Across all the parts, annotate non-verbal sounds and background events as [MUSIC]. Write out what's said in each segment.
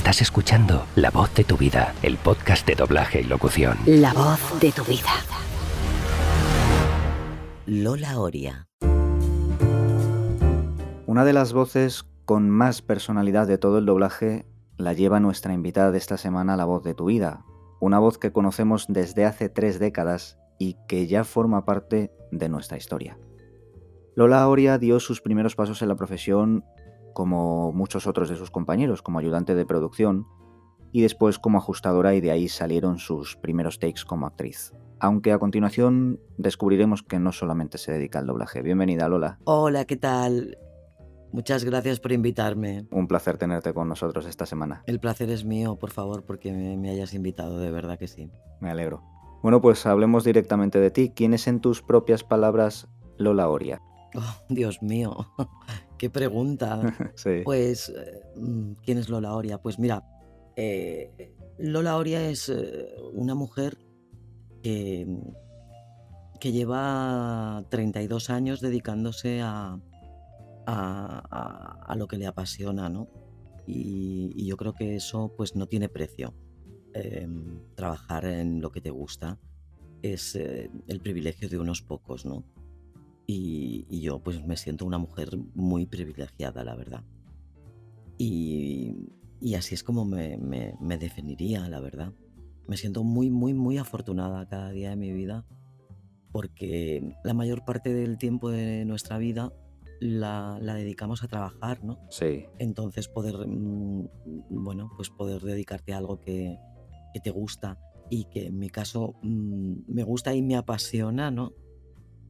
Estás escuchando La voz de tu vida, el podcast de doblaje y locución. La voz de tu vida. Lola Oria. Una de las voces con más personalidad de todo el doblaje la lleva nuestra invitada de esta semana, La voz de tu vida. Una voz que conocemos desde hace tres décadas y que ya forma parte de nuestra historia. Lola Oria dio sus primeros pasos en la profesión como muchos otros de sus compañeros, como ayudante de producción y después como ajustadora y de ahí salieron sus primeros takes como actriz. Aunque a continuación descubriremos que no solamente se dedica al doblaje. Bienvenida Lola. Hola, ¿qué tal? Muchas gracias por invitarme. Un placer tenerte con nosotros esta semana. El placer es mío, por favor, porque me, me hayas invitado, de verdad que sí. Me alegro. Bueno, pues hablemos directamente de ti. ¿Quién es en tus propias palabras Lola Oria? Oh, Dios mío, [LAUGHS] qué pregunta. [LAUGHS] sí. Pues, eh, ¿quién es Lola Oria? Pues mira, eh, Lola Oria es eh, una mujer que, que lleva 32 años dedicándose a, a, a- a lo que le apasiona, ¿no? Y, y yo creo que eso pues no tiene precio. Em, trabajar en lo que te gusta es eh, el privilegio de unos pocos, ¿no? Y, y yo pues me siento una mujer muy privilegiada, la verdad. Y, y así es como me, me- me definiría, la verdad. Me siento muy, muy, muy afortunada cada día de mi vida porque la mayor parte del tiempo de nuestra vida la, la dedicamos a trabajar, ¿no? Sí. Entonces poder, mm, bueno, pues poder dedicarte a algo que, que te gusta y que en mi caso mm, me gusta y me apasiona, ¿no?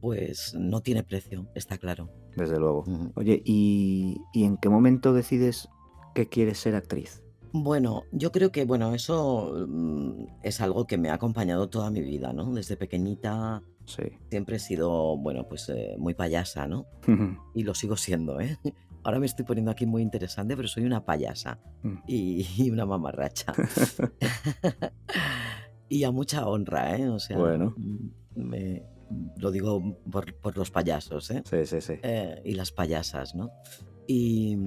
Pues no tiene precio, está claro. Desde luego. Oye, ¿y, y en qué momento decides que quieres ser actriz? Bueno, yo creo que, bueno, eso mm, es algo que me ha acompañado toda mi vida, ¿no? Desde pequeñita Sí. siempre he sido, bueno, pues eh, muy payasa, ¿no? Y lo sigo siendo, ¿eh? [LAUGHS] Ahora me estoy poniendo aquí muy interesante, pero soy una payasa Mm. y, [LAUGHS] y una mamarracha. [LAUGHS] y a mucha honra, ¿eh? O sea, Bueno. mm, me- lo digo por, por los payasos, ¿eh? sí, sí, sí. Eh, y las payasas, ¿no? Y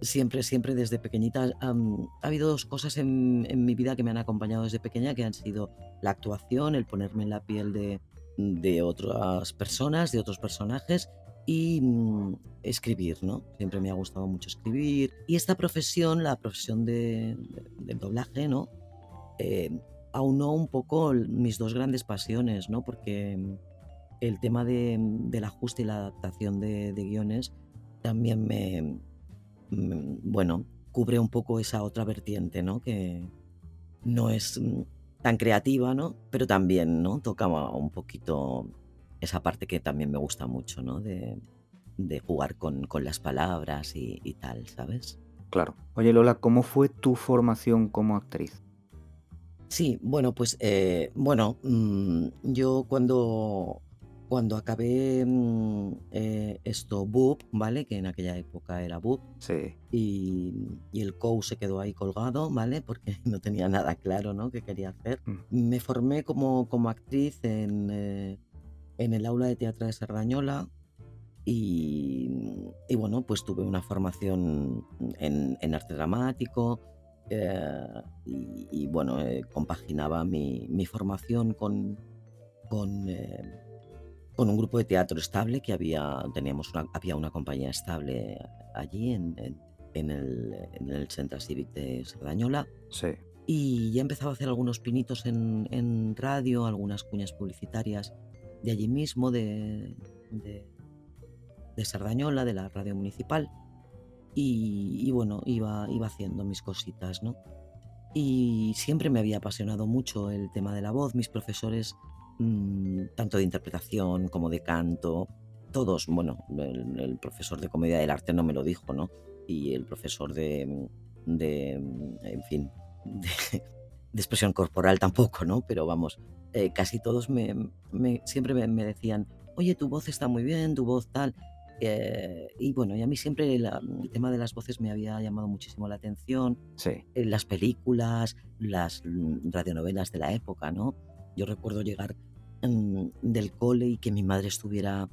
siempre, siempre desde pequeñita am, ha habido dos cosas en, en mi vida que me han acompañado desde pequeña, que han sido la actuación, el ponerme en la piel de, de otras personas, de otros personajes y mm, escribir, ¿no? Siempre me ha gustado mucho escribir. Y esta profesión, la profesión de, de- del doblaje, ¿no? Eh, aunó un poco mis dos grandes pasiones, ¿no? Porque mm, el tema de, del ajuste y la adaptación de, guiones también me, mm, bueno, cubre un poco esa otra vertiente, ¿no? Que no es mm, tan creativa, ¿no? Pero también, ¿no? Toca un poquito esa parte que también me gusta mucho, ¿no? De, jugar con, con las palabras y, y tal, ¿sabes? Claro. Oye, Lola, ¿cómo fue tu formación como actriz? Sí, bueno, pues eh, bueno, mm, yo cuando, cuando acabé mm, eh, esto, BUP, ¿vale? Que en aquella época era BUP, Sí. y, y el COU se quedó ahí colgado, ¿vale? Porque [LAUGHS] no tenía nada claro, ¿no? ¿Qué quería hacer? Mm. Me formé como, como actriz en, eh, en el aula de teatro de Sardañola y, y bueno, pues tuve una formación en, en arte dramático eh, y, y, bueno, eh, compaginaba mi, mi formación con, con, eh, con un grupo de teatro estable que había, teníamos una, había una compañía estable allí en, en, en el, en el Centro Civic de Sardañola. Sí. Y ya empezaba a hacer algunos pinitos en, en radio, algunas cuñas publicitarias de allí mismo, de, de, de Sardañola, de la radio municipal. Y, y bueno, iba, iba haciendo mis cositas, ¿no? Y siempre me había apasionado mucho el tema de la voz. Mis profesores, mmm, tanto de interpretación como de canto, todos, bueno, el, el, profesor de comedia del arte no me lo dijo, ¿no? Y el profesor de, de en fin, [LAUGHS] de, de, expresión corporal tampoco, ¿no? Pero vamos, eh, casi todos me, me, siempre me, me, decían, oye, tu voz está muy bien, tu voz tal. Eh, y bueno, y a mí siempre la, el tema de las voces me había llamado muchísimo la atención. Sí. Eh, las películas, las radionovelas de la época, ¿no? Yo recuerdo llegar mm, del cole y que mi madre estuviera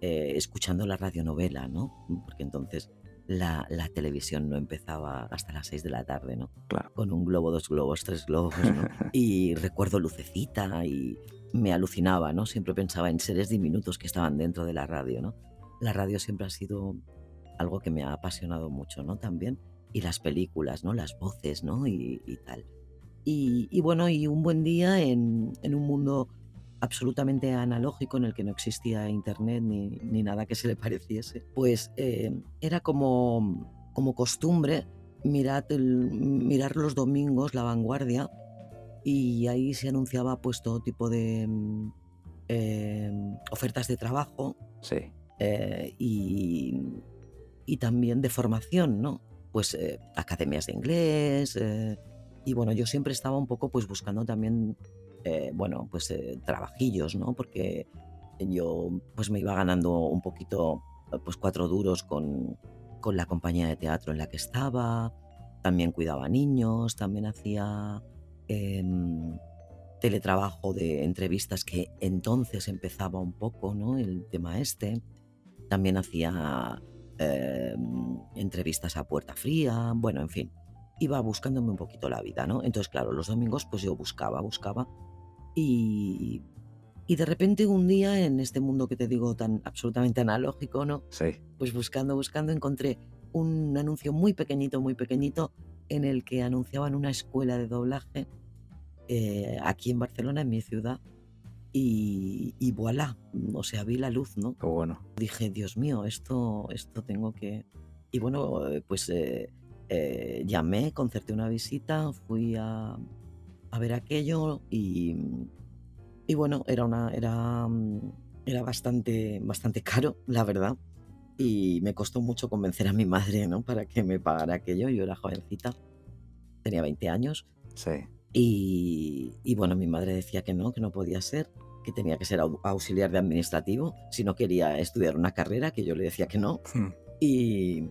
eh, escuchando la radionovela, ¿no? Porque entonces la, la televisión no empezaba hasta las 6 de la tarde, ¿no? Claro. Con un globo, dos globos, tres globos, ¿no? [LAUGHS] y recuerdo Lucecita y me alucinaba, ¿no? Siempre pensaba en seres diminutos que estaban dentro de la radio, ¿no? La radio siempre ha sido algo que me ha apasionado mucho, ¿no? También. Y las películas, ¿no? Las voces, ¿no? Y, y tal. Y, bueno, y un buen día en, un mundo absolutamente analógico en el que no existía internet ni, ni nada que se le pareciese, pues eh, era como, como costumbre mirar, mirar los domingos la vanguardia y ahí se anunciaba pues todo tipo de mm, eh, ofertas de trabajo Sí. Eh, y, y también de formación, ¿no? Pues eh, academias de inglés eh, y bueno, yo siempre estaba un poco pues buscando también, eh, bueno, pues eh, trabajillos, ¿no? Porque yo pues me iba ganando un poquito, pues cuatro duros con, con la compañía de teatro en la que estaba, también cuidaba niños, también hacía em, teletrabajo de entrevistas que entonces empezaba un poco, ¿no? El tema este. También hacía eh, entrevistas a puerta fría, bueno, en fin, iba buscándome un poquito la vida, ¿no? Entonces, claro, los domingos pues yo buscaba, buscaba y, y de repente un día en este mundo que te digo tan absolutamente analógico, ¿no? Sí. Pues buscando, buscando encontré un anuncio muy pequeñito, muy pequeñito en el que anunciaban una escuela de doblaje eh, aquí en Barcelona, en mi ciudad. Y, y voilà, o sea, vi la luz, ¿no? Qué bueno. dije, Dios mío, esto, esto tengo que... Y bueno, eh, pues eh, eh, llamé, concerté una visita, fui a, a ver aquello y, y bueno, era, una, era, mm, era bastante, bastante caro, la verdad. Y me costó mucho convencer a mi madre, ¿no? Para que me pagara aquello. Yo era jovencita, tenía 20 años. Sí. Y, y bueno, mi madre decía que no, que no podía ser, que tenía que ser au- auxiliar de administrativo, si no quería estudiar una carrera, que yo le decía que no. Y,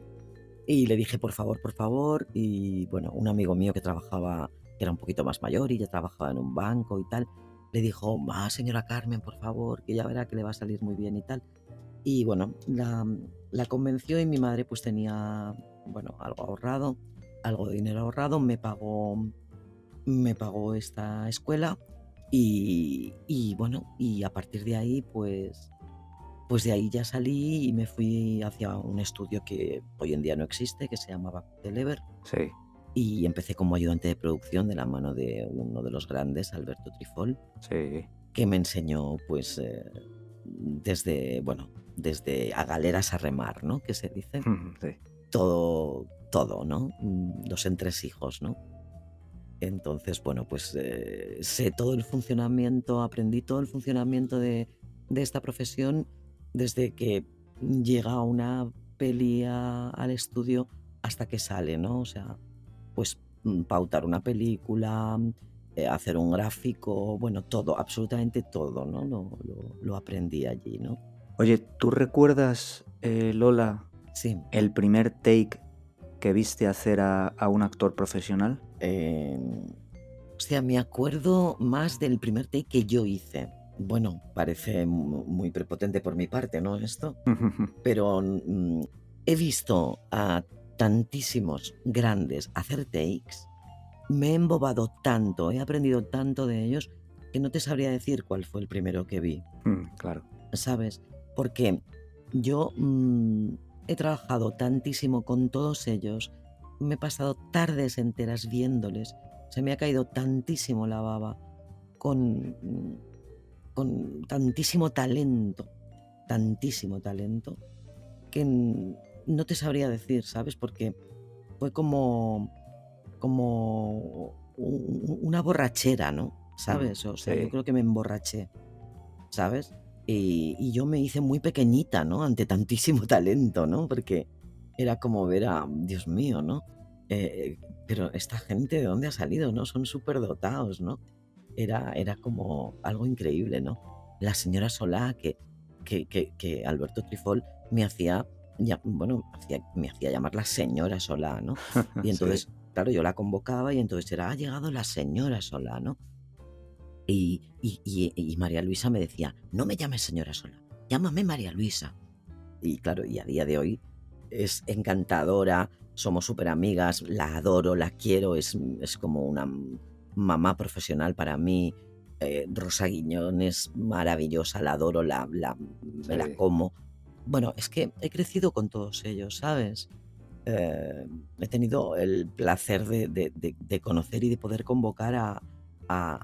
y le dije, por favor, por favor. Y bueno, un amigo mío que trabajaba, que era un poquito más mayor y ya trabajaba en un banco y tal, le dijo, va, señora Carmen, por favor, que ya verá que le va a salir muy bien y tal. Y bueno, la, la convenció y mi madre pues tenía, bueno, algo ahorrado, algo de dinero ahorrado, me pagó, me pagó esta escuela y, y bueno, y a partir de ahí pues pues de ahí ya salí y me fui hacia un estudio que hoy en día no existe, que se llamaba Telever, Sí. y empecé como ayudante de producción de la mano de uno de los grandes, Alberto Trifol, Sí. que me enseñó pues eh, desde, bueno, desde a galeras a remar, ¿no? Que se dice, [LAUGHS] Sí. todo, todo, ¿no? Mm, Los entresijos, ¿no? Entonces, bueno, pues eh, sé todo el funcionamiento, aprendí todo el funcionamiento de, de esta profesión desde que llega una peli a- al estudio hasta que sale, ¿no? O sea, pues mm, pautar una película, eh, hacer un gráfico, bueno, todo, absolutamente todo, ¿no? Lo, lo- lo aprendí allí, ¿no? Oye, ¿tú recuerdas, eh, Lola, Sí. el primer take que viste hacer a, a un actor profesional? Eh, o sea, me acuerdo más del primer take que yo hice. Bueno, parece mu- muy prepotente por mi parte, ¿no? Esto. [LAUGHS] Pero mm, he visto a tantísimos grandes hacer takes. Me he embobado tanto, he aprendido tanto de ellos que no te sabría decir cuál fue el primero que vi. Mm, claro. ¿sabes? Porque yo mm, he trabajado tantísimo con todos ellos, me he pasado tardes enteras viéndoles, se me ha caído tantísimo la baba, con, mm, con tantísimo talento, tantísimo talento, que mm, no te sabría decir, ¿sabes? Porque fue como, como un- una borrachera, ¿no? ¿Sabes? O sea, sí. yo creo que me emborraché, ¿sabes? Y, y yo me hice muy pequeñita, ¿no? Ante tantísimo [LAUGHS] talento, ¿no? Porque era como ver a, Dios mío, ¿no? Eh, pero esta gente, ¿de dónde ha salido, no? Son súper dotados, ¿no? Era, era como algo increíble, ¿no? La señora Solá, que, que, que, que Alberto Trifol me hacía, ya, bueno, hacía- me hacía llamar la señora Solá, ¿no? [LAUGHS] Y Sí. entonces, claro, yo la convocaba y entonces era, ha llegado la señora Solá, ¿no? Y, y- y- y María Luisa me decía, no me llames señora Solá, llámame María Luisa. Y claro, y a día de hoy es encantadora, somos súper amigas, la adoro, la quiero, es, es como una mamá profesional para mí. Eh, Rosa Guiñón es maravillosa, la adoro, la, la, me la como. Bueno, es que he crecido con todos ellos, ¿sabes? Eh, he tenido el placer de, de- de- de conocer y de poder convocar a, a-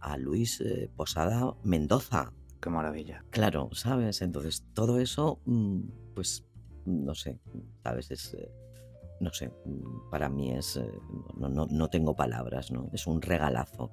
a- a Luis eh, Posada Mendoza. Qué maravilla. Claro, ¿sabes? Entonces, todo eso, mm, pues, no sé, ¿sabes? Es, eh, no sé, mm, para mí es, eh, no, no, no tengo palabras, ¿no? Es un regalazo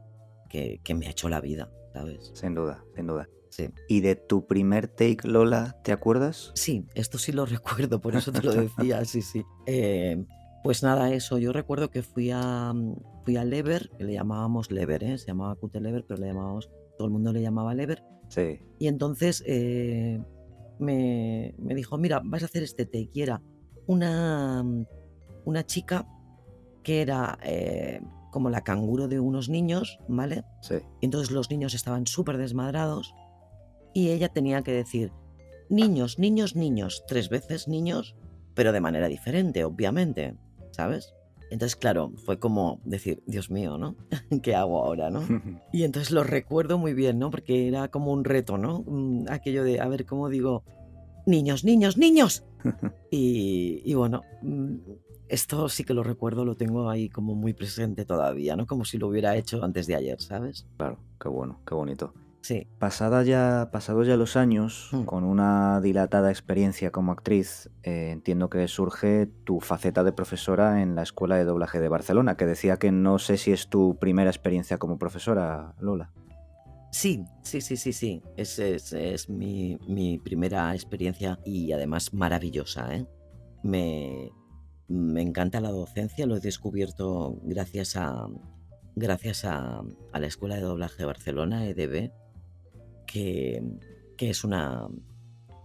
que, que me ha hecho la vida, ¿sabes? Sin duda, sin duda. Sí. ¿Y de tu primer take, Lola, te acuerdas? Sí, esto sí lo [LAUGHS] recuerdo, por eso te lo [LAUGHS] decía, sí, sí. Eh, pues nada, eso, yo recuerdo que fui a, mm, fui a Lever, que le llamábamos Lever, ¿eh? Se llamaba Cute Lever, pero le llamábamos, todo el mundo le llamaba Lever, Sí. Y entonces eh, me, me dijo, mira, vas a hacer este take. Y era una, una chica que era eh, como la canguro de unos niños, ¿vale? Sí. Y entonces los niños estaban súper desmadrados y ella tenía que decir, niños, niños, niños, tres veces niños, pero de manera diferente, obviamente, ¿sabes? Entonces, claro, fue como decir, Dios mío, ¿no? [LAUGHS] ¿Qué hago ahora, no? [LAUGHS] Y entonces lo recuerdo muy bien, ¿no? Porque era como un reto, ¿no? Mm, Aquello de, a ver, ¿cómo digo? Niños, niños, niños. [LAUGHS] Y, y bueno, mm, esto sí que lo recuerdo, lo tengo ahí como muy presente todavía, ¿no? Como si lo hubiera hecho antes de ayer, ¿sabes? claro, qué bueno, qué bonito. Sí, Pasada ya, pasados ya los años, Mm. con una dilatada experiencia como actriz, eh, entiendo que surge tu faceta de profesora en la Escuela de Doblaje de Barcelona, que decía que no sé si es tu primera experiencia como profesora, Lola. sí, sí, sí, sí, sí. Es, es, es mi, mi primera experiencia y además maravillosa, ¿eh? Me, me encanta la docencia, lo he descubierto gracias a, gracias a, a la Escuela de Doblaje de Barcelona, EDB, que, que es una,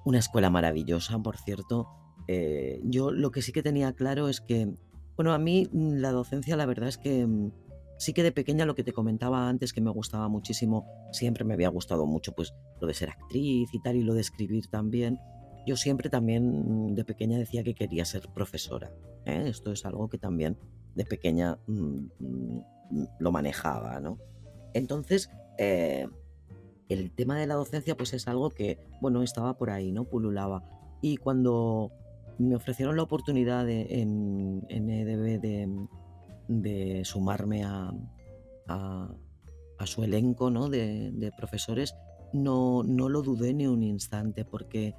una escuela maravillosa, por cierto. Eh, yo lo que sí que tenía claro es que, bueno, a mí mm, la docencia la verdad es que mm, sí que de pequeña lo que te comentaba antes, que me gustaba muchísimo, siempre me había gustado mucho pues lo de ser actriz y tal, y lo de escribir también. Yo siempre también mm, de pequeña decía que quería ser profesora. ¿eh? Esto es algo que también de pequeña lo manejaba, ¿no? Entonces, eh, el tema de la docencia pues es algo que, bueno, estaba por ahí, ¿no? Pululaba. Y cuando me ofrecieron la oportunidad de- en, en EDB de, de sumarme a, a- a su elenco ¿no? de, de profesores, no, no lo dudé ni un instante porque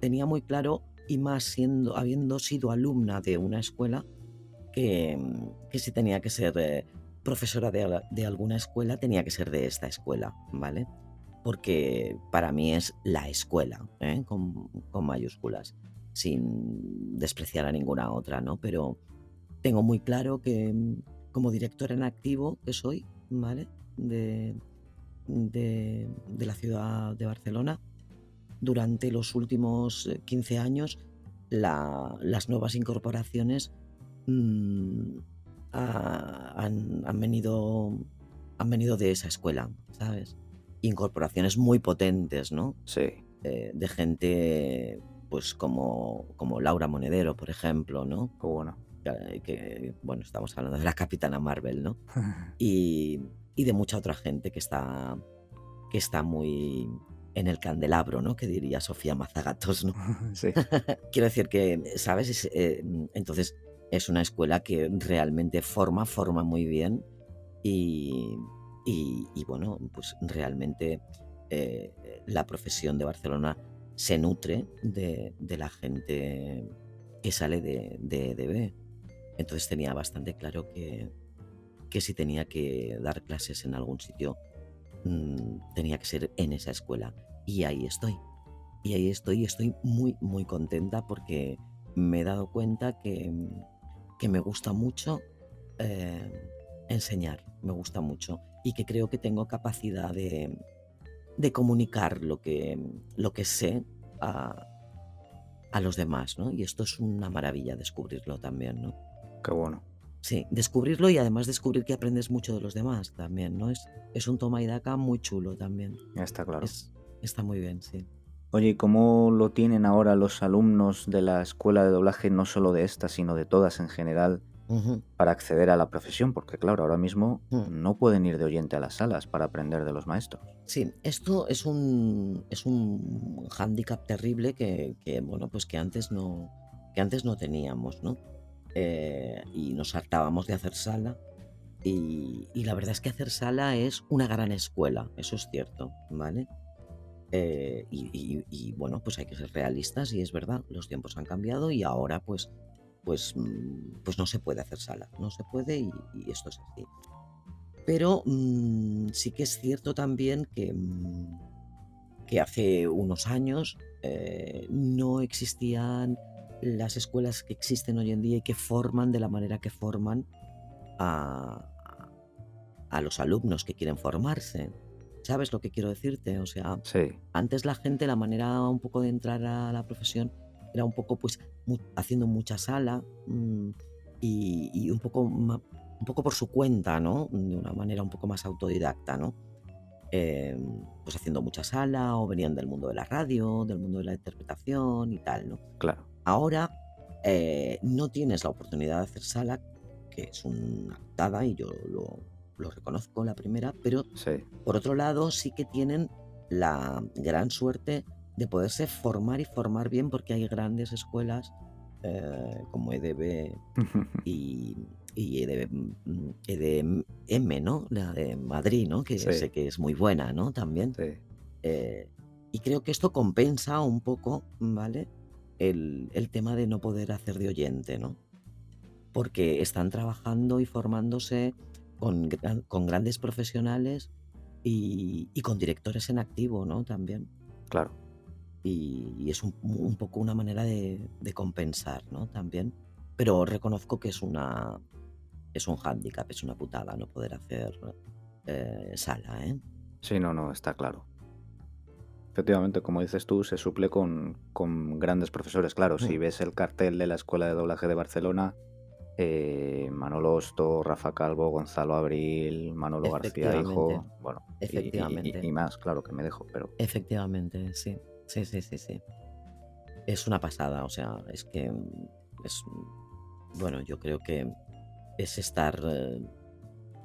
tenía muy claro, y más siendo, habiendo sido alumna de una escuela, que, que si tenía que ser eh, profesora de, de alguna escuela, tenía que ser de esta escuela, ¿vale? Porque para mí es la escuela, ¿eh? con, mayúsculas, sin despreciar a ninguna otra, ¿no? Pero tengo muy claro que mm, como directora en activo que soy, ¿vale? De, de, la ciudad de Barcelona, durante los últimos eh, 15 años, la- las nuevas incorporaciones mm, ha- han, han venido, han venido de esa escuela, ¿sabes? Incorporaciones muy potentes, ¿no? Sí. Eh, de gente pues como, como Laura Monedero, por ejemplo, ¿no? Qué bueno. Que, que, bueno, estamos hablando de la Capitana Marvel, ¿no? [LAUGHS] Y, y de mucha otra gente que está, que está muy en el candelabro, ¿no? Que diría Sofía Mazagatos, ¿no? [LAUGHS] sí. [LAUGHS] Quiero decir que, ¿sabes? Es, eh, entonces, es una escuela que realmente forma, forma muy bien y, y- bueno, pues realmente eh, la profesión de Barcelona se nutre de, de la gente que sale de, de EDB. Entonces tenía bastante claro que, que si tenía que dar clases en algún sitio, mm, tenía que ser en esa escuela. Y ahí estoy. Y ahí estoy y estoy muy, muy contenta porque me he dado cuenta que, que me gusta mucho eh, enseñar, me gusta mucho. Y que creo que tengo capacidad de, de comunicar lo que, lo que sé a, a los demás, ¿no? Y esto es una maravilla descubrirlo también, ¿no? Qué bueno. Sí, descubrirlo y además descubrir que aprendes mucho de los demás también, ¿no? Es, es un toma y daca muy chulo también. Está claro. Es, está muy bien, sí. Oye, ¿y cómo lo tienen ahora los alumnos de la escuela de doblaje, no solo de esta, sino de todas en general, Para acceder a la profesión? Porque claro, ahora mismo Mm. no pueden ir de oyente a las salas para aprender de los maestros. Sí, esto es un, es un hándicap terrible que, que, bueno, pues que antes no, que antes no teníamos, ¿no? Eh, y nos hartábamos de hacer sala. Y, y la verdad es que hacer sala es una gran escuela, eso es cierto, ¿vale? Eh, y, y- y, bueno, pues hay que ser realistas y es verdad, los tiempos han cambiado y ahora pues, pues, mm, pues no se puede hacer sala, no se puede y, y esto es así. Pero mm, sí que es cierto también que, mm, que hace unos años eh, no existían las escuelas que existen hoy en día y que forman de la manera que forman a, a los alumnos que quieren formarse. ¿Sabes lo que quiero decirte? O sea, Sí, antes la gente, la manera un poco de entrar a la profesión era un poco pues mu- haciendo mucha sala mm, y, y un, poco un poco por su cuenta, ¿no? De una manera un poco más autodidacta, ¿no? Eh, pues haciendo mucha sala o venían del mundo de la radio, del mundo de la interpretación y tal, ¿no? claro. Ahora eh, no tienes la oportunidad de hacer sala, que es una putada y yo lo, lo reconozco la primera, pero Sí, por otro lado, sí que tienen la gran suerte de poderse formar y formar bien porque hay grandes escuelas eh, como EDB [LAUGHS] y, y EDM, EDM, ¿no? La de Madrid, ¿no? Que Sí. sé que es muy buena, ¿no? También. sí. Eh, y creo que esto compensa un poco, ¿vale? El, el tema de no poder hacer de oyente, ¿no? Porque están trabajando y formándose con, con grandes profesionales y, y con directores en activo, ¿no? También. Claro. Y, y es un, un poco una manera de, de compensar, ¿no? También. Pero reconozco que es una es un hándicap, es una putada no poder hacer eh, sala, ¿eh? Sí, no, no, está claro. Efectivamente, como dices tú, se suple con, con grandes profesores. Claro, si Mm. ves el cartel de la Escuela de Doblaje de Barcelona, eh, Manolo Osto, Rafa Calvo, Gonzalo Abril, Manolo García, hijo, Efectivamente. bueno, y- y- y- Efectivamente. Y, más, claro, que me dejo, pero Efectivamente, sí. Sí, sí, sí, sí. Es una pasada, o sea, es que es. Bueno, yo creo que es estar. eh,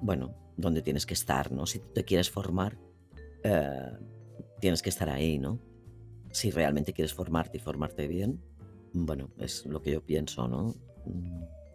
bueno, donde tienes que estar, ¿no? Si tú te quieres formar, eh, tienes que estar ahí, ¿no? Si realmente quieres formarte y formarte bien, bueno, es lo que yo pienso, ¿no?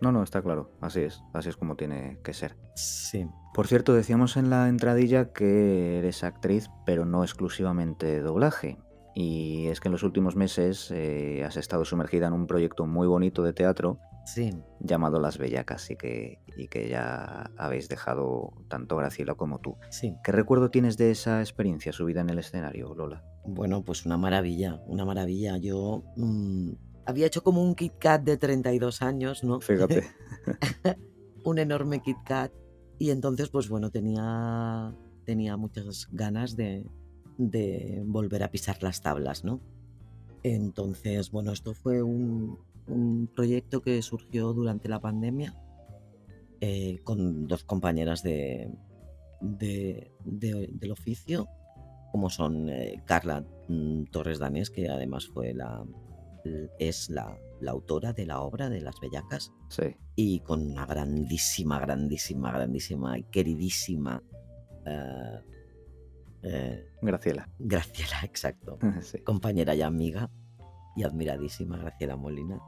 No, no, está claro, así es, así es como tiene que ser. Sí. Por cierto, decíamos en la entradilla que eres actriz, pero no exclusivamente de doblaje. Y es que en los últimos meses eh, has estado sumergida en un proyecto muy bonito de teatro Sí. llamado Las Bellacas y que, y que ya habéis dejado tanto Graciela como tú. Sí. ¿Qué recuerdo tienes de esa experiencia subida en el escenario, Lola? Bueno, pues una maravilla, una maravilla. Yo mm, había hecho como un Kit Kat de 32 años, ¿no? Fíjate. [LAUGHS] un enorme Kit Kat. Y entonces, pues bueno, tenía, tenía muchas ganas de, de volver a pisar las tablas, ¿no? Entonces, bueno, esto fue un, un proyecto que surgió durante la pandemia eh, con dos compañeras de, de- de- del oficio, como son eh, Carla mm, Torres Danés, que además fue la, es la, la autora de la obra de Las Bellacas, Sí, y con una grandísima, grandísima, grandísima y queridísima eh, eh, Graciela. Graciela, [LAUGHS] exacto [LAUGHS] sí. compañera y amiga y admiradísima Graciela Molina.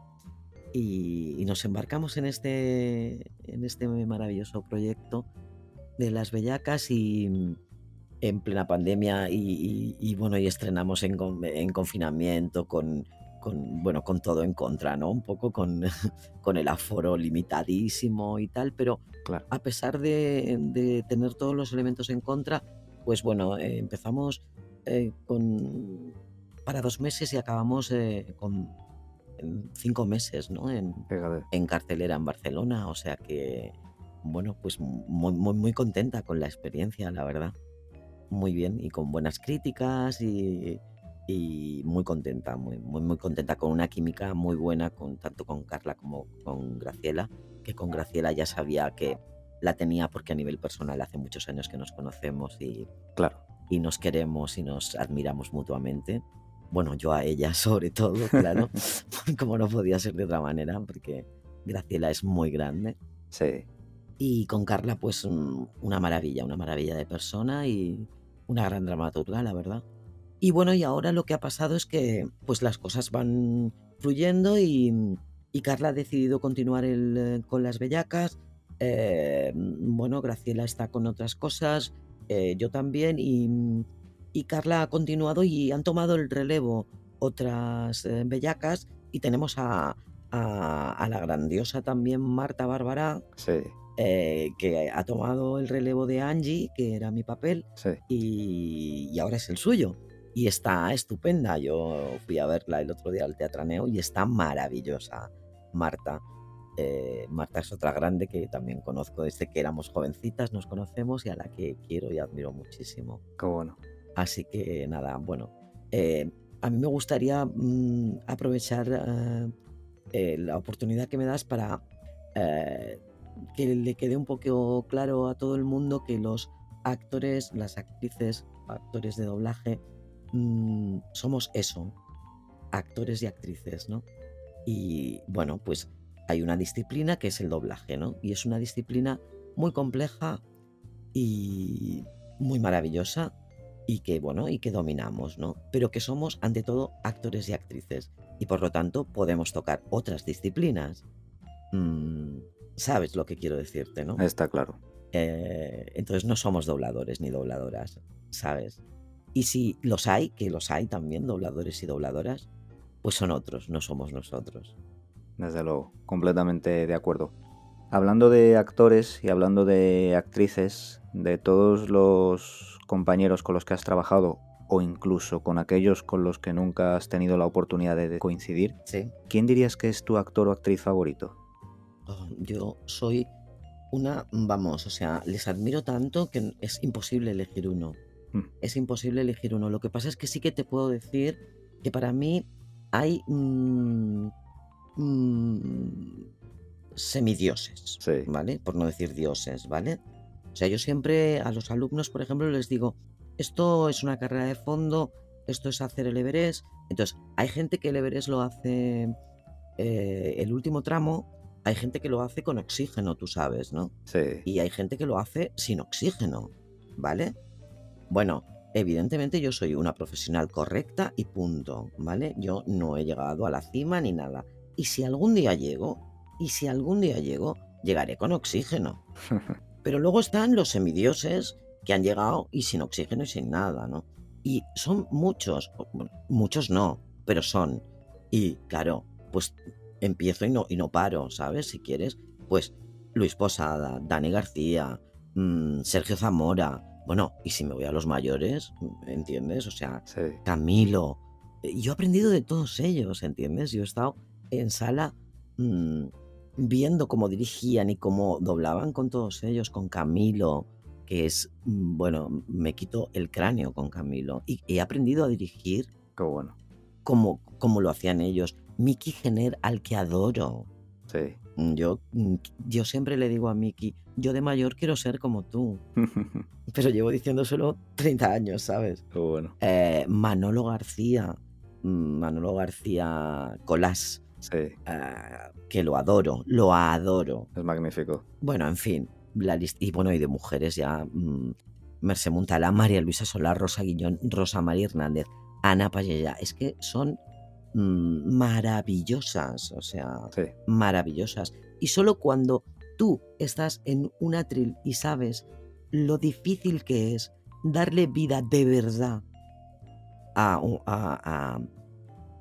Y, y nos embarcamos en este, en este maravilloso proyecto de las Bellacas y en plena pandemia y, y- y, bueno, y estrenamos en, con- en confinamiento con, con, bueno, con todo en contra, ¿no? Un poco con, [LAUGHS] con el aforo limitadísimo y tal, pero Claro. a pesar de, de tener todos los elementos en contra, pues bueno, eh, empezamos eh, con para dos meses y acabamos eh, con cinco meses, ¿no? En, en cartelera en Barcelona, o sea que, bueno, pues muy, muy, muy contenta con la experiencia, la verdad. Muy bien y con buenas críticas y, y muy contenta, muy, muy, muy contenta con una química muy buena, con, tanto con Carla como con Graciela, que con Graciela ya sabía que la tenía porque a nivel personal hace muchos años que nos conocemos y, Claro. y nos queremos y nos admiramos mutuamente. Bueno, yo a ella [LAUGHS] sobre todo, claro, [LAUGHS] como no podía ser de otra manera, porque Graciela es muy grande. Sí. Y con Carla, pues mm, una maravilla, una maravilla de persona y una gran dramaturga, la verdad. Y bueno, y ahora lo que ha pasado es que pues las cosas van fluyendo y, y Carla ha decidido continuar el, eh, con las bellacas. Eh, bueno, Graciela está con otras cosas, eh, yo también, y, y, Carla ha continuado y han tomado el relevo otras eh, bellacas y tenemos a, a, a, la grandiosa también Marta Bárbara. Sí. Eh, que ha tomado el relevo de Angie, que era mi papel, sí. y, y, ahora es el suyo. Y está estupenda. Yo fui a verla el otro día al Teatraneo y está maravillosa, Marta. Eh, Marta es otra grande que también conozco desde que éramos jovencitas, nos conocemos y a la que quiero y admiro muchísimo. Qué bueno. Así que nada, bueno, eh, a mí me gustaría mmm, aprovechar eh, la oportunidad que me das para que le quede un poco claro a todo el mundo que los actores, las actrices, actores de doblaje, mmm, somos eso, actores y actrices, ¿no? Y bueno, pues hay una disciplina que es el doblaje, ¿no? Y es una disciplina muy compleja y muy maravillosa y que, bueno, y que dominamos, ¿no? Pero que somos, ante todo, actores y actrices. Y por lo tanto, podemos tocar otras disciplinas. Mm, ¿Sabes lo que quiero decirte, no? Está claro. Eh, entonces no somos dobladores ni dobladoras, ¿sabes? Y si los hay, que los hay también, dobladores y dobladoras, pues son otros, no somos nosotros. Desde luego, completamente de acuerdo. Hablando de actores y hablando de actrices, de todos los compañeros con los que has trabajado o incluso con aquellos con los que nunca has tenido la oportunidad de coincidir, ¿Sí? ¿quién dirías que es tu actor o actriz favorito? Oh, yo soy una, vamos, o sea, les admiro tanto que es imposible elegir uno. Mm. Es imposible elegir uno. Lo que pasa es que sí que te puedo decir que para mí hay mmm, mmm, semidioses, Sí. ¿vale? Por no decir dioses, ¿vale? O sea, yo siempre a los alumnos, por ejemplo, les digo, esto es una carrera de fondo, esto es hacer el Everest. Entonces, hay gente que el Everest lo hace eh, el último tramo, hay gente que lo hace con oxígeno, tú sabes, ¿no? Sí. Y hay gente que lo hace sin oxígeno, ¿vale? Bueno, evidentemente yo soy una profesional correcta y punto, ¿vale? Yo no he llegado a la cima ni nada. Y si algún día llego, y si algún día llego, llegaré con oxígeno. [LAUGHS] Pero luego están los semidioses que han llegado y sin oxígeno y sin nada, ¿no? Y son muchos, muchos no, pero son. Y claro, pues empiezo y no, y no paro, ¿sabes? Si quieres, pues Luis Posada, Dani García, mmm, Sergio Zamora, bueno, y si me voy a los mayores, ¿entiendes? O sea, Sí. Camilo. Yo he aprendido de todos ellos, ¿entiendes? Yo he estado en sala mmm, viendo cómo dirigían y cómo doblaban con todos ellos, con Camilo, que es, mm, bueno, me quito el cráneo con Camilo. Y he aprendido a dirigir Qué bueno. como, como lo hacían ellos. Miki Gener, al que adoro. Sí. Mm, Yo, mm, yo siempre le digo a Miki, yo de mayor quiero ser como tú. [LAUGHS] Pero llevo diciéndoselo 30 años, ¿sabes? Qué bueno. Eh, Manolo García, mm, Manolo García Colás, Sí. eh, que lo adoro, lo adoro. Es magnífico. Bueno, en fin, la lista, y bueno, y de mujeres ya, mm, Mercé Montalá, María Luisa Solar, Rosa Guillón, Rosa María Hernández, Ana Payella, es que son mm, maravillosas, o sea, Sí. maravillosas. Y solo cuando tú estás en un atril y sabes lo difícil que es darle vida de verdad a, a- a-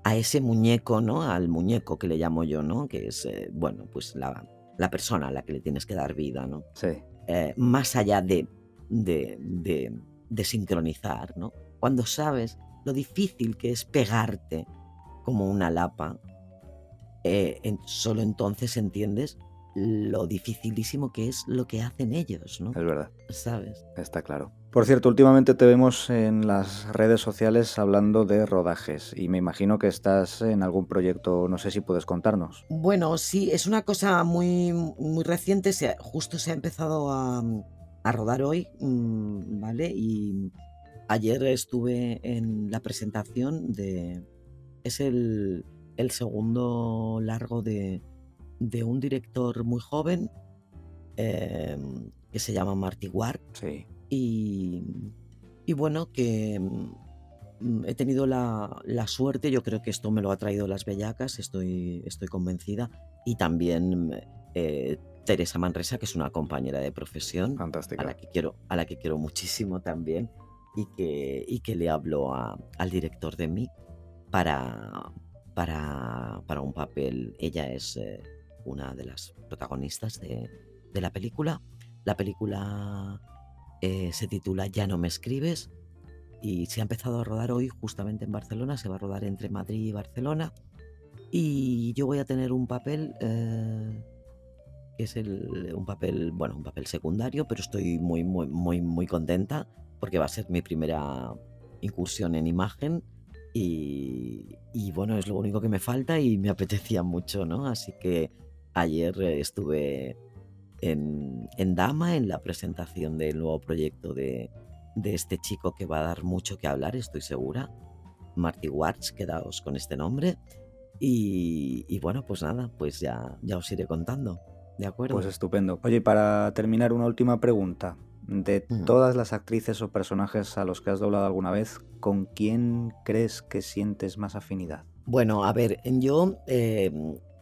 a ese muñeco, ¿no? Al muñeco que le llamo yo, ¿no? Que es, eh, bueno, pues la, la persona a la que le tienes que dar vida, ¿no? Sí. Eh, más allá de, de, de- de sincronizar, ¿no? Cuando sabes lo difícil que es pegarte como una lapa, eh, en- solo entonces entiendes lo dificilísimo que es lo que hacen ellos, ¿no? Es verdad. ¿Sabes? Está claro. Por cierto, últimamente te vemos en las redes sociales hablando de rodajes y me imagino que estás en algún proyecto, no sé si puedes contarnos. Bueno, sí, es una cosa muy, muy reciente. Se, justo se ha empezado a, a rodar hoy, mm, ¿vale? Y, ayer estuve en la presentación de... Es el, el segundo largo de, de un director muy joven em, que se llama Marty Ward. Sí. Y, y bueno, que mm, he tenido la, la suerte, yo creo que esto me lo ha traído las bellacas, estoy, estoy convencida, y también eh, Teresa Manresa, que es una compañera de profesión, a Fantástica. la que quiero, a la que quiero muchísimo también, y que, y que le hablo a- al director de mí para, para, para un papel. Ella es eh, una de las protagonistas de, de la película. La película eh, se titula Ya no me escribes y se ha empezado a rodar hoy justamente en Barcelona. Se va a rodar entre Madrid y Barcelona. Y yo voy a tener un papel eh, que es el- un papel, bueno, un papel secundario, pero estoy muy, muy, muy, muy contenta porque va a ser mi primera incursión en imagen y, y, bueno, es lo único que me falta y me apetecía mucho, ¿no? Así que ayer eh, estuve en, en Dama, en la presentación del nuevo proyecto de, de este chico que va a dar mucho que hablar, estoy segura. Marty Watts, quedaos con este nombre. Y, y bueno, pues nada, pues ya, ya os iré contando. ¿De acuerdo? Pues estupendo. Oye, para terminar, una última pregunta. De todas las actrices o personajes a los que has doblado alguna vez, ¿con quién crees que sientes más afinidad? Bueno, a ver, yo eh,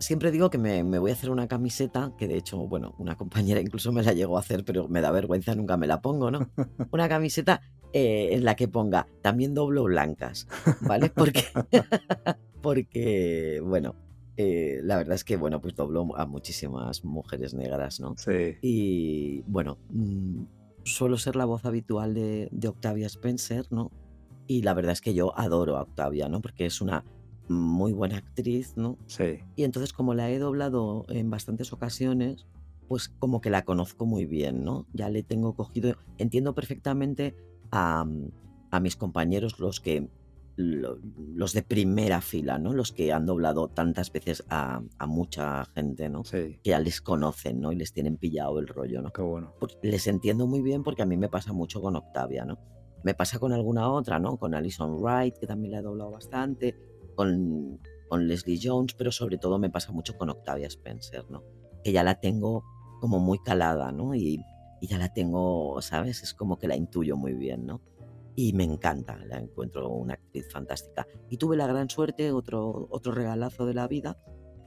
siempre digo que me, me voy a hacer una camiseta, que de hecho, bueno, una compañera [LAUGHS] incluso me la llegó a hacer, pero me da vergüenza, nunca me la pongo, ¿no? [LAUGHS] Una camiseta eh, en la que ponga también doblo blancas, ¿vale? [LAUGHS] Porque, porque bueno, eh, la verdad es que, bueno, pues doblo a muchísimas mujeres negras, ¿no? Sí. Y bueno, mm, suelo ser la voz habitual de, de Octavia Spencer, ¿no? Y la verdad es que yo adoro a Octavia, ¿no? Porque es una muy buena actriz, ¿no? Sí. Y entonces como la he doblado en bastantes ocasiones, pues como que la conozco muy bien, ¿no? Ya le tengo cogido, entiendo perfectamente a, a mis compañeros, los que lo- los de primera fila, ¿no? Los que han doblado tantas veces a, a mucha gente, ¿no? Sí. Que ya les conocen, ¿no? Y les tienen pillado el rollo, ¿no? Qué bueno. Pues les entiendo muy bien porque a mí me pasa mucho con Octavia, ¿no? Me pasa con alguna otra, ¿no? Con Alison Wright, que también la he doblado bastante, con, con Leslie Jones, pero sobre todo me pasa mucho con Octavia Spencer, ¿no? Que ya la tengo como muy calada, ¿no? Y, y ya la tengo, ¿sabes? Es como que la intuyo muy bien, ¿no? Y me encanta, la encuentro una actriz fantástica. Y tuve la gran suerte, otro, otro regalazo de la vida,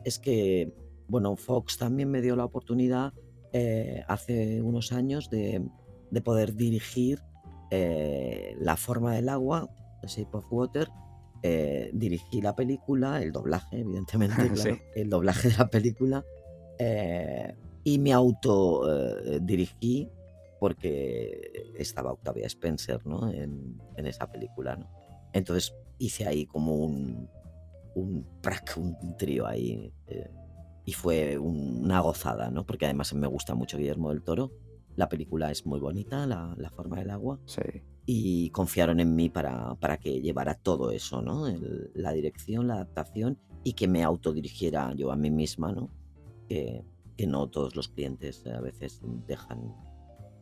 es que, bueno, Fox también me dio la oportunidad eh, hace unos años de, de poder dirigir eh, La forma del agua, Shape of Water. Eh, dirigí la película, el doblaje, evidentemente, [LAUGHS] claro, Sí. el doblaje de la película. eh, y me auto eh, dirigí porque estaba Octavia Spencer ¿no? en, en esa película. ¿no? Entonces hice ahí como un, un, prac, un trío ahí. eh, y fue un- una gozada, ¿no? Porque además me gusta mucho Guillermo del Toro. La película es muy bonita, la, la forma del agua. Sí. Y confiaron en mí para, para que llevara todo eso, ¿no? El- la dirección, la adaptación y que me autodirigiera yo a mí misma, ¿no? Que, que no todos los clientes a veces dejan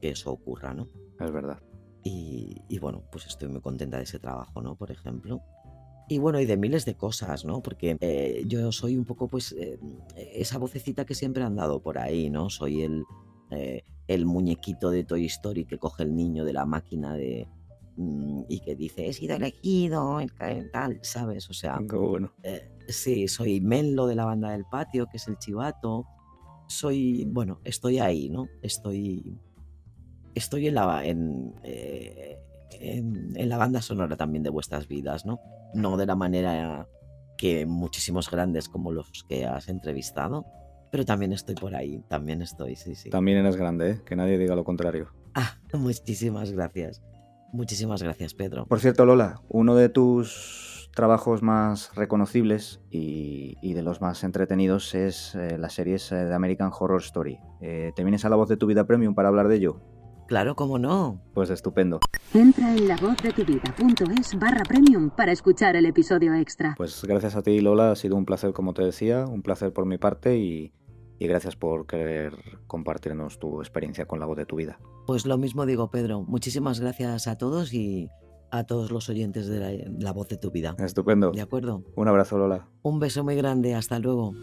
que eso ocurra, ¿no? Es verdad. Y, y bueno, pues estoy muy contenta de ese trabajo, ¿no? Por ejemplo. Y bueno, y de miles de cosas, ¿no? Porque eh, yo soy un poco, pues, eh, esa vocecita que siempre han dado por ahí, ¿no? Soy el, eh, el muñequito de Toy Story que coge el niño de la máquina de mm, y que dice, he sido elegido, tal, ¿sabes? O sea, [LAUGHS] Qué bueno. eh, sí, soy Menlo de la banda del patio, que es el chivato. Soy, bueno, estoy ahí, ¿no? Estoy, estoy en la, en, eh, en, en la banda sonora también de vuestras vidas, ¿no? No de la manera que muchísimos grandes como los que has entrevistado, pero también estoy por ahí, también estoy, sí, sí. También eres grande, ¿eh? Que nadie diga lo contrario. Ah, [LAUGHS] muchísimas gracias. Muchísimas gracias, Pedro. Por cierto, Lola, uno de tus trabajos más reconocibles y, y de los más entretenidos es eh, las series eh, de American Horror Story. Eh, ¿Te vienes a la voz de tu vida premium para hablar de ello? Claro, cómo no. Pues estupendo. Entra en lavozdetuvidad.es barra premium para escuchar el episodio extra. Pues gracias a ti, Lola, ha sido un placer, como te decía, un placer por mi parte y, y gracias por querer compartirnos tu experiencia con la voz de tu vida. Pues lo mismo digo, Pedro. Muchísimas gracias a todos y a todos los oyentes de la, la voz de tu vida. Estupendo. ¿De acuerdo? Un abrazo, Lola. Un beso muy grande, hasta luego.